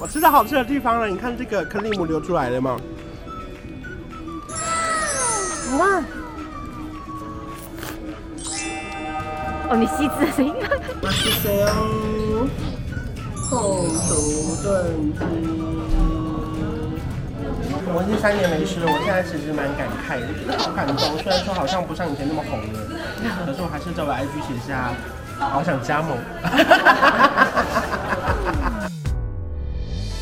我吃到好吃的地方了，你看这个克里姆流出来了吗？哇！哦，你吸汁的声音。那是谁哦？后厨炖鸡。我已经三年没吃了，我现在其实蛮感慨的，好感动。虽然说好像不像以前那么红了，可是我还是在我 IG 写下，好想加盟。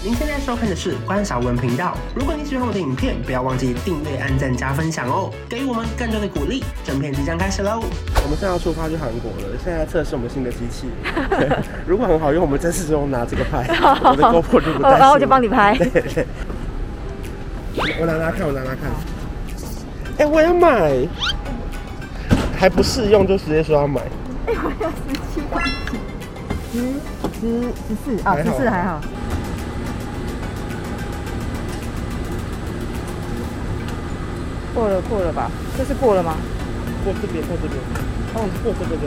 您现在收看的是关少文频道。如果你喜欢我的影片，不要忘记订阅、按赞、加分享哦，给予我们更多的鼓励。整片即将开始喽！我们现在要出发去韩国了，现在测试我们新的机器。如果很好用，我们这次就拿这个拍。我的 GoPro 就不带。然后我就帮你拍。对对。我拿拿看，我拿拿看。哎、欸，我要买，还不试用就直接说要买。哎、欸，我要十七块钱，十十十四啊，十四还好。过了过了吧？这是过了吗？过这边，过这边。哦，过这边。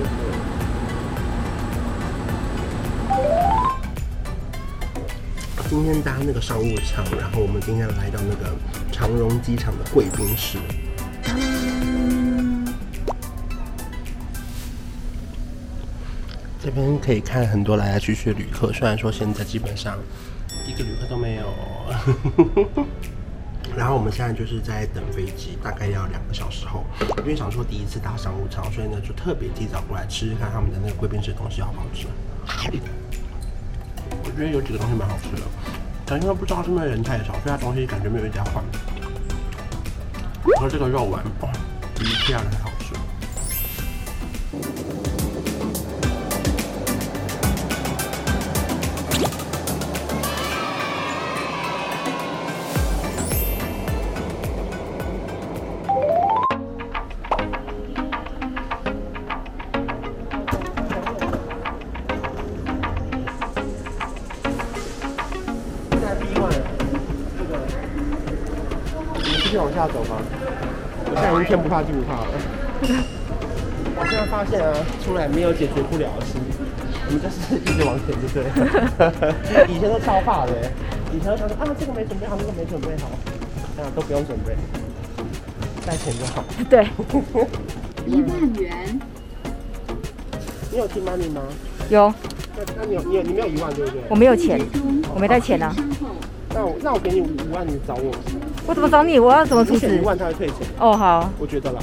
今天搭那个商务舱，然后我们今天来到那个长荣机场的贵宾室。这边可以看很多来来去去的旅客，虽然说现在基本上一个旅客都没有。然后我们现在就是在等飞机，大概要两个小时后。因为想说第一次搭商务舱，所以呢就特别提早过来吃吃看他们的那个贵宾室东西好不好吃。我觉得有几个东西蛮好吃的，但因为不知道是不是人太少，所以它东西感觉没有一家换。和这个肉丸，比第二个还好继续往下走吗？我现在已经天不怕地不怕了。我现在发现啊，出来没有解决不了的事，我们就是一直往前，就对了。以前都超怕的，以前都想说啊，这个没准备好，那个没准备好，啊，都不用准备，带钱就好。对。一万元。你有听 money 吗？有。那那你有你有你没有一万对不对？我没有钱，我没带钱啊。那我那我给你五万，你找我。我怎么找你？我要怎么出资？一万他会退钱。哦，好。我觉得啦。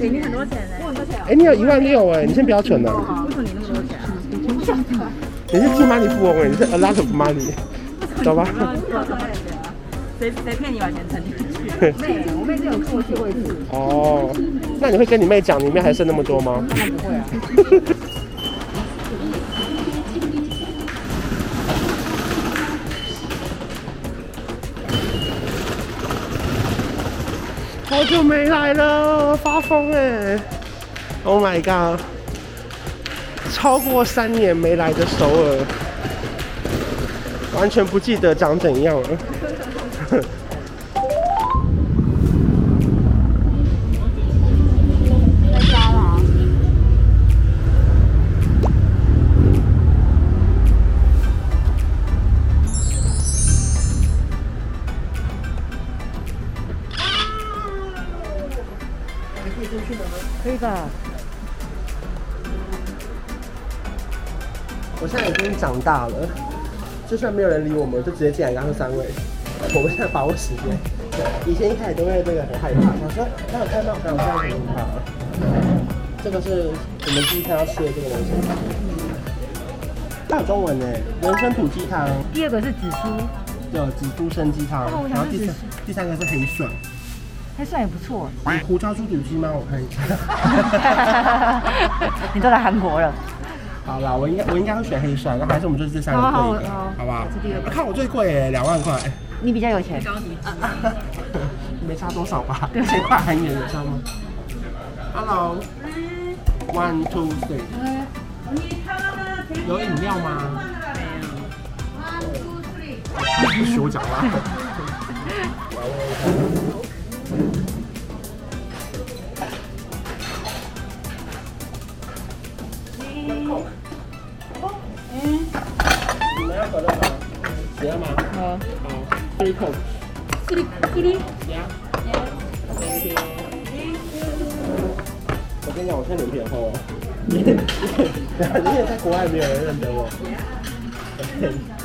给你很多钱呢。我很多钱。哎，你有一万六哎，你先不要存了。为什么你那么多钱啊？你是 T-money 富翁哎，你是 a lot of money，走吧。谁谁骗你把钱存进去？妹，我妹是有过去位置。哦，那你会跟你妹讲里面还剩那么多吗？那不会啊。就没来了，发疯哎！Oh my god，超过三年没来的首尔，完全不记得长怎样了。可以进去吗？可以吧？我现在已经长大了，就算没有人理我们，就直接进来，刚刚三位。我们现在把握时间。以前一开始都会这个很害怕，想说他有开吗？我现在很害怕。这个是我们第一天要吃的这个东西。它有中文呢，人参土鸡汤。第二个是紫苏，对，紫苏参鸡汤。然后第三第三个是黑蒜。黑蒜也不错。你胡椒猪肚鸡吗？我看一下。你都来韩国了。好啦，我应该我应该会选黑蒜，那还是我们就这三个贵一点，好不好？看我最贵耶，两万块。你比较有钱。没差多少吧？一千块韩元有差吗？Hello，one two three。有饮料吗？没有。One two three。不许我讲话。嗯，你们要吗？好，好，three coke。kitty kitty，呀。我跟你讲，我现在脸皮很厚哦。因为在国外没有人认得我。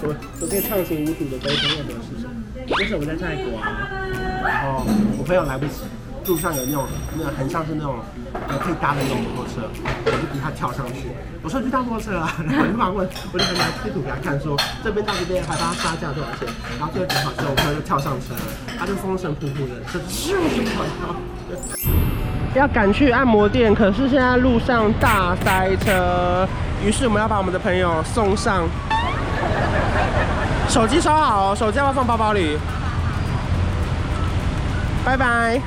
我 我可以畅行无阻的沟通任何事情。就是我在泰国啊，然后我朋友来不及，路上有那种那个很像是那种可以搭的那种摩托车，我就逼他跳上去。我说去搭摩托车啊，然后我就帮他问，我就拿贴图给他看说，说这边到这边还帮他杀价多少钱，然后最后讲好之后，我朋友就跳上车了，他就风尘仆仆的，就咻就跑掉。要赶去按摩店，可是现在路上大塞车，于是我们要把我们的朋友送上。手机收好，手机要不要放包包里？拜拜。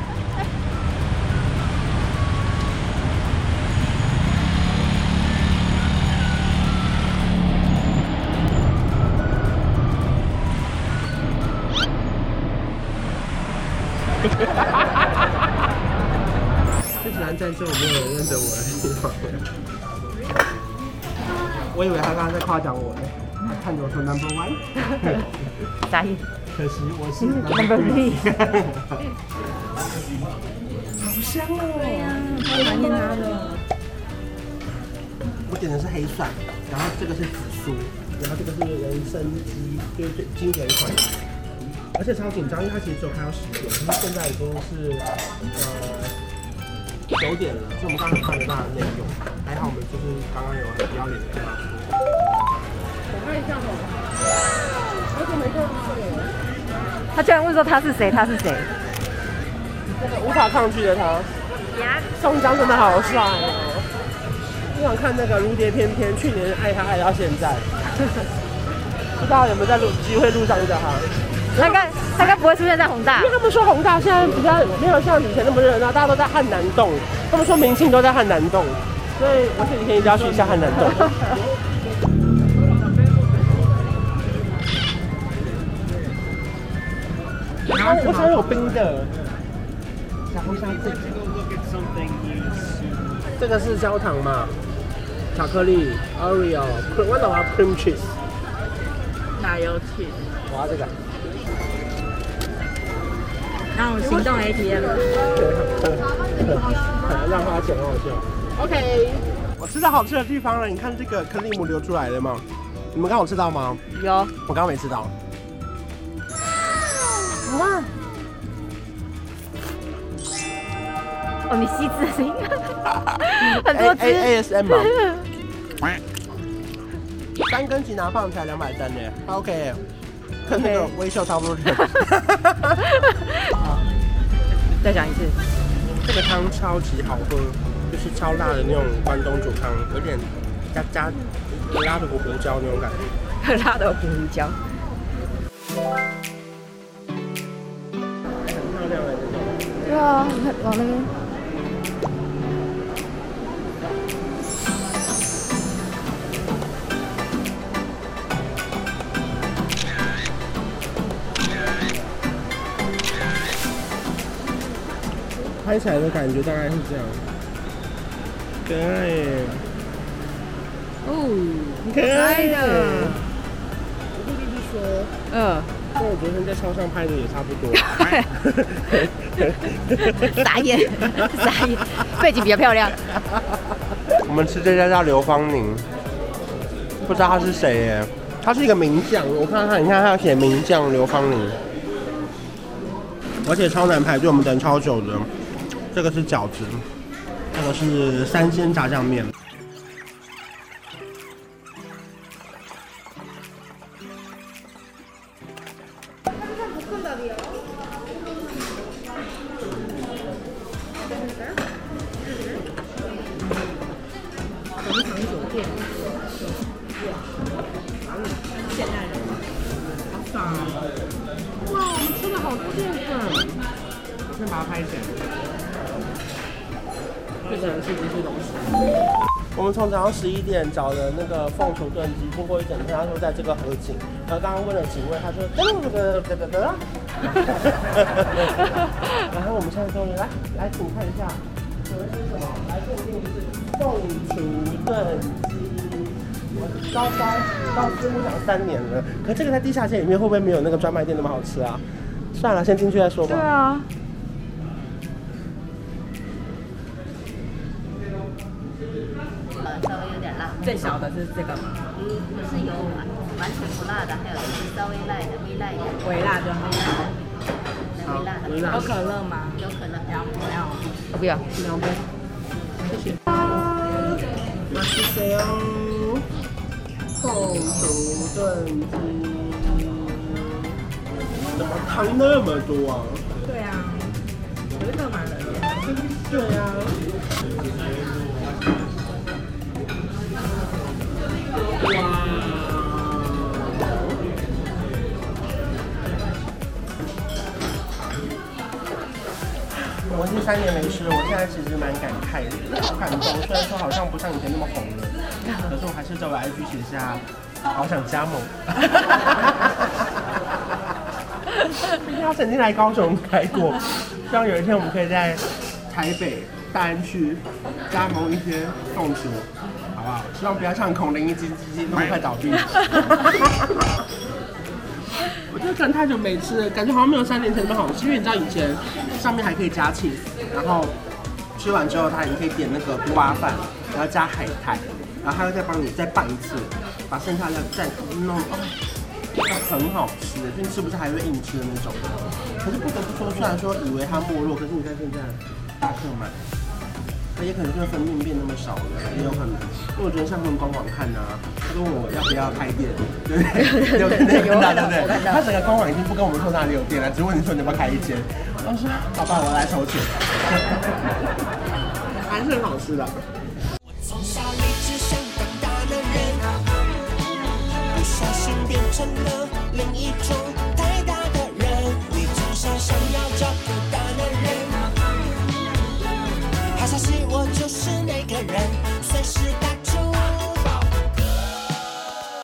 最喜欢在这种没有人认得我的地方。我以为他刚刚在夸奖我呢。看着我说 number one，啥意思？可惜我是 number three。好香哦！对呀，好怀念他了。我点的是黑蒜，然后这个是紫苏，然后这个是人参鸡，就是最经典款。而且超紧张，因为他其实只有开到十点，可是现在已经是呃九点了，所以我们刚刚看得到的内容。还好我们就是刚刚有很不要脸的跟他说。他居然问说他是谁？他是谁？无法抗拒的他。宋江真的好帅哦！我想看那个《如蝶翩翩》，去年爱他爱到现在，不知道有没有在录机会录上一个哈？他该他该不会出现在宏大？因为他们说宏大现在比较没有像以前那么热闹，大家都在汉南洞。他们说明星都在汉南洞，所以我这几天一定要去一下汉南洞。我想有冰的，小红虾这个，这个是焦糖嘛？巧克力，Oreo，豌豆啊，cream cheese，奶油 cheese。我要这个。然后行动 ATM。让花钱，让我笑。OK，我吃到好吃的地方了。你看这个克里姆流出来了吗？你们刚好吃到吗？有。我刚刚没吃到。哇！哦，你吸字的声音很多字。A S M 吗？三根吉拿棒才两百三呢。OK，跟那个微笑差不多。再讲一次。这个汤超级好喝，就是超辣的那种关东煮汤，有点加加辣的胡椒那种感觉。辣的胡胡椒。对啊，往那边。拍起来的感觉大概是这样，可爱耶！哦，可爱的。我弟弟说，嗯。跟我昨天在超上拍的也差不多。傻眼，傻眼，背景比较漂亮。我们吃这家叫刘芳宁，不知道他是谁耶？他是一个名将，我看看，你看他要写名将刘芳宁，而且超难排队，我们等超久的。这个是饺子，这个是三鲜炸酱面。哇，我们吃了好多淀粉，先把它拍起来。这个是这些东西。我们从早上十一点找的那个凤雏炖鸡，经过一整天，他说在这个河景。然后刚刚问了几位，他说噔噔噔噔噔噔。然后我们现在终于来来，请看一下，这是什么？来，这一定是凤雏炖鸡。我高三到四目想三年了，可这个在地下街里面会不会没有那个专卖店那么好吃啊？算了，先进去再说吧。对啊。最小的是这个吗？嗯，不是有完完全不辣的，还有就是稍微辣的，微辣一点。微辣就好。微辣的。微辣。有可乐吗？有可乐。要不要？我不要。两杯。谢谢。那是谁哦？凤竹炖鸡。怎么汤那么多啊？对啊。有一个蛮冷的。对啊。三年没吃，我现在其实蛮感慨的，好感动。虽然说好像不像以前那么红了，可是我还是在我 IG 写下，好想加盟。毕竟他曾经来高雄开过，希望有一天我们可以在台北大安区加盟一些粽子。好不好？希望不要像孔林一基基那么快倒闭。我觉得可能太久没吃了，感觉好像没有三年前那么好吃。因为你知道以前上面还可以加青然后吃完之后它也可以点那个锅巴饭，然后加海苔，然后他会再帮你再拌一次，把剩下的再弄哦，很好吃。就你吃不是还会硬吃的那种？可是不得不说，虽然说以为它没落，可是你看现在大客满。他也可能就是分店变那么少了，也有可能。因为我昨天上他们官网看啊，他问我要不要开店，对不对？有可能，有可能。他整个官网已经不跟我们说哪里有店了，只问你说你要不要开一间。我说好吧，我来筹钱。还是很好吃的。我从小立志想当大男人，不小心变成了另一种人。是我就是，